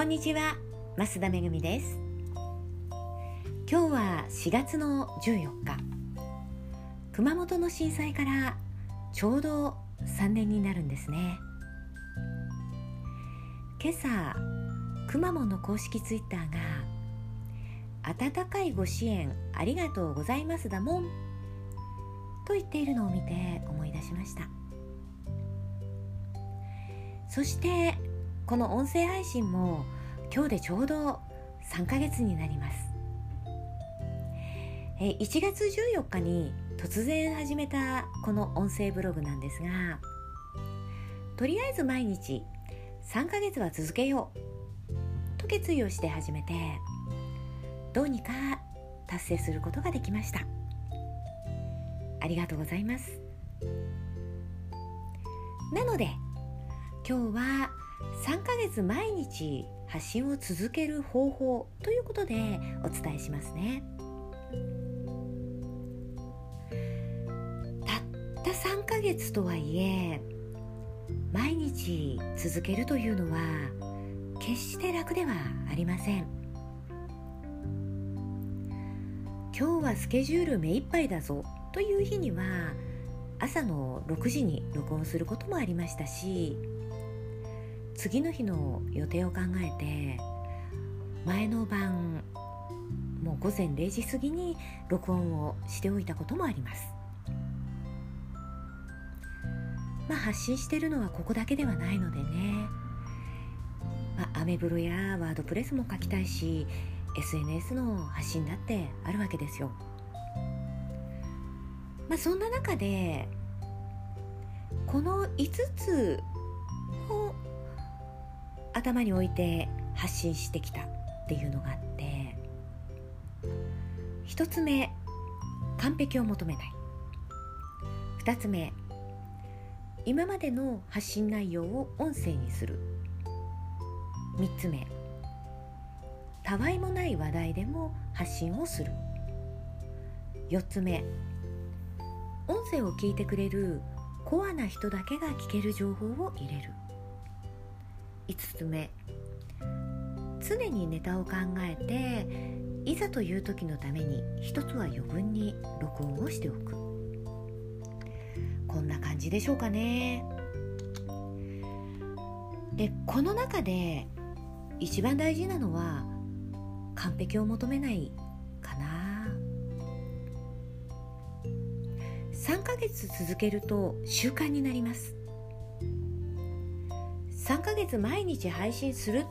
こんにちは増田めぐみです。今日は4月の14日熊本の震災からちょうど3年になるんですね。今朝くまモンの公式ツイッターが温かいご支援ありがとうございますだもんと言っているのを見て思い出しました。そしてこの音声配信も今日でちょうど3ヶ月になります。1月14日に突然始めたこの音声ブログなんですがとりあえず毎日3ヶ月は続けよう。と決意をして始めてどうにか達成することができました。ありがとうございます。なので今日は3ヶ月毎日発信を続ける方法ということでお伝えしますね。たった3ヶ月とはいえ毎日続けるというのは決して楽ではありません。今日はスケジュール目いっぱいだぞという日には朝の6時に録音することもありましたし次の日の予定を考えて前の晩もう午前0時過ぎに録音をしておいたこともあります。まあ発信してるのはここだけではないのでね、まあ、アメブロやワードプレスも書きたいし SNS の発信だってあるわけですよ。まあそんな中でこの5つを頭に置いて発信してきたっていうのがあって1つ目完璧を求めない。2つ目今までの発信内容を音声にする。3つ目たわいもない話題でも発信をする。4つ目音声を聞いてくれるコアな人だけが聞ける情報を入れる。5つ目。常にネタを考えていざという時のために一つは余分に録音をしておく。こんな感じでしょうかね。でこの中で一番大事なのは完璧を求めないかな。3ヶ月続けると習慣になります。3ヶ月毎日配信する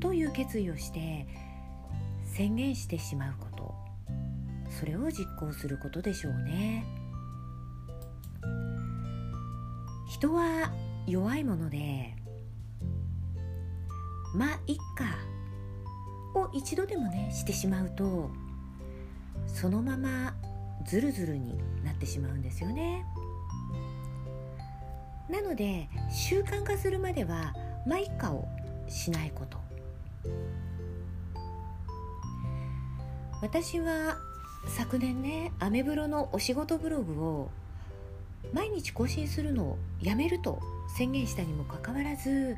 という決意をして宣言してしまうことそれを実行することでしょうね人は弱いものでまあいっかを一度でもねしてしまうとそのままズルズルになってしまうんですよね。なので習慣化するまではマイカをしないこと。私は昨年ねアメブロのお仕事ブログを毎日更新するのをやめると宣言したにもかかわらず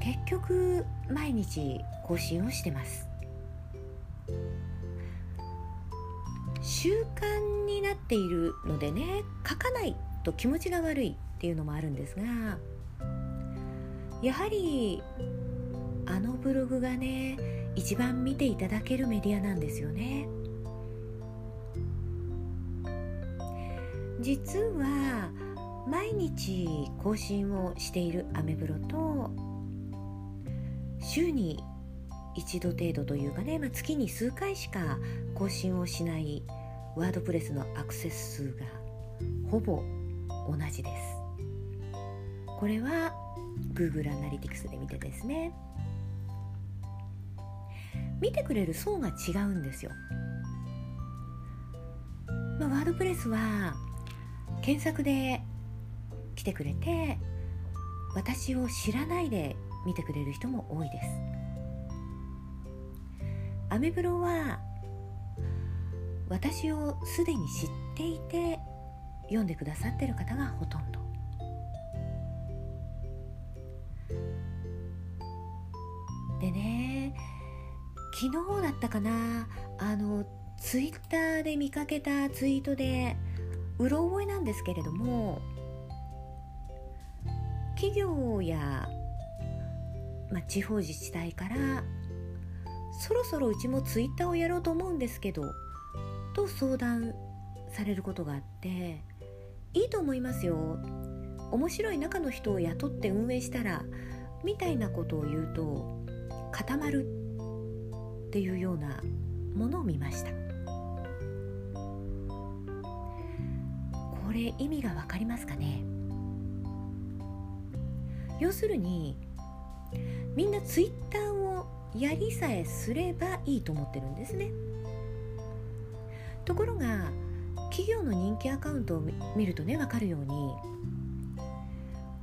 結局毎日更新をしてます。習慣になっているのでね書かないと気持ちが悪い。っていうのもあるんですがやはりあのブログがね一番見ていただけるメディアなんですよね。実は毎日更新をしているアメブロと週に一度程度というかね、まあ、月に数回しか更新をしないワードプレスのアクセス数がほぼ同じです。これは Google アナリティクスで見てですね。見てくれる層が違うんですよ、まあ、ワードプレスは検索で来てくれて私を知らないで見てくれる人も多いです。アメブロは私をすでに知っていて読んでくださってる方がほとんど。でね昨日だったかなあのツイッターで見かけたツイートでうろ覚えなんですけれども企業や、ま、地方自治体からそろそろうちもツイッターをやろうと思うんですけどと相談されることがあっていいと思いますよ。面白い中の人を雇って運営したらみたいなことを言うと固まる。っていうようなものを見ました。これ意味が分かりますかね？要するにみんなツイッターをやりさえすればいいと思ってるんですね。ところが企業の人気アカウントを見るとね分かるように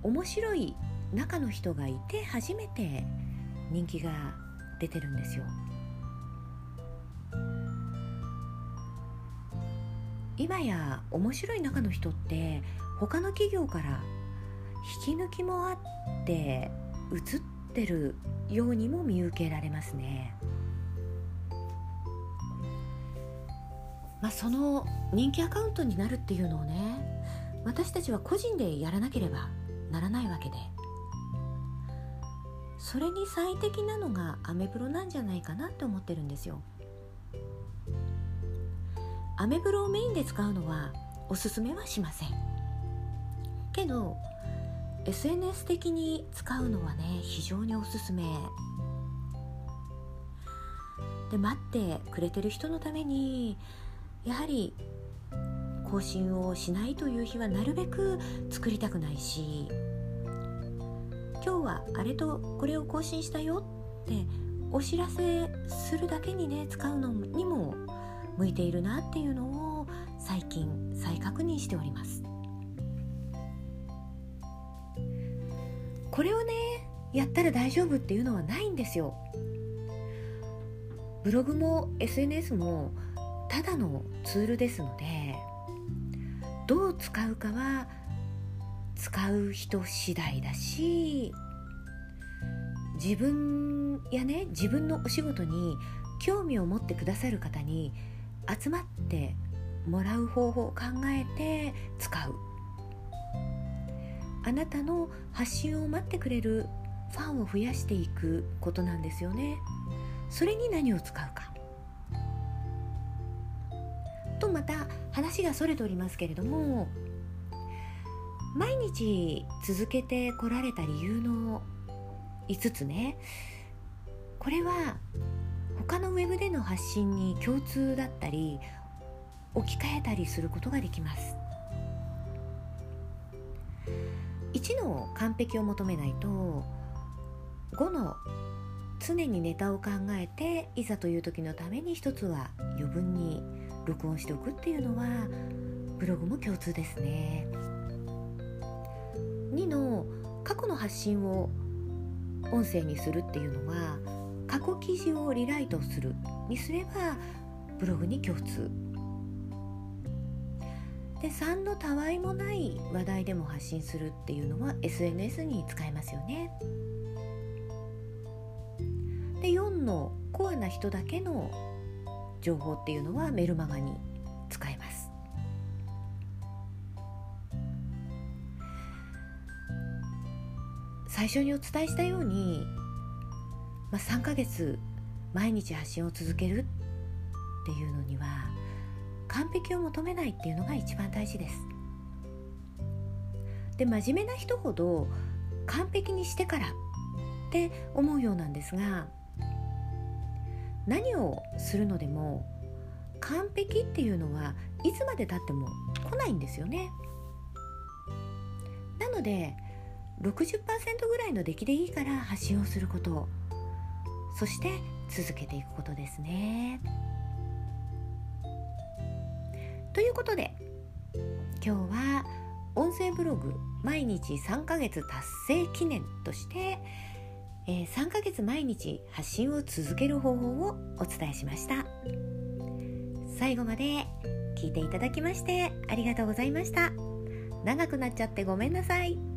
面白い中の人がいて初めて人気が出てるんですよ今や面白い中の人って他の企業から引き抜きもあって映ってるようにも見受けられますね。まあ、その人気アカウントになるっていうのをね私たちは個人でやらなければならないわけでそれに最適なのがアメブロなんじゃないかなって思ってるんですよ。アメブロをメインで使うのはおすすめはしません。けど SNS 的に使うのはね非常におすすめ。で待ってくれてる人のためにやはり更新をしないという日はなるべく作りたくないし今日はあれとこれを更新したよってお知らせするだけにね使うのにも向いているなっていうのを最近再確認しております。これをねやったら大丈夫っていうのはないんですよ。ブログも SNS もただのツールですのでどう使うかは使う人次第だし自分やね自分のお仕事に興味を持ってくださる方に集まってもらう方法を考えて使う。あなたの発信を待ってくれるファンを増やしていくことなんですよね。それに何を使うか。とまた話がそれておりますけれども毎日続けてこられた理由の5つね。これは他のウェブでの発信に共通だったり置き換えたりすることができます。1の完璧を求めないと5の常にネタを考えていざという時のために一つは余分に録音しておくっていうのはブログも共通ですね。2の過去の発信を音声にするっていうのは過去記事をリライトするにすればブログに共通で3のたわいもない話題でも発信するっていうのは SNS に使えますよね。で4のコアな人だけの情報っていうのはメルマガに最初にお伝えしたように、まあ、3ヶ月毎日発信を続けるっていうのには完璧を求めないっていうのが一番大事です。で真面目な人ほど完璧にしてからって思うようなんですが何をするのでも完璧っていうのはいつまでたっても来ないんですよね。なので60%ぐらいの出来でいいから発信をすることそして続けていくことですね。ということで今日は音声ブログ毎日3ヶ月達成記念としてえー、3ヶ月毎日発信を続ける方法をお伝えしました。最後まで聞いていただきましてありがとうございました。長くなっちゃってごめんなさい。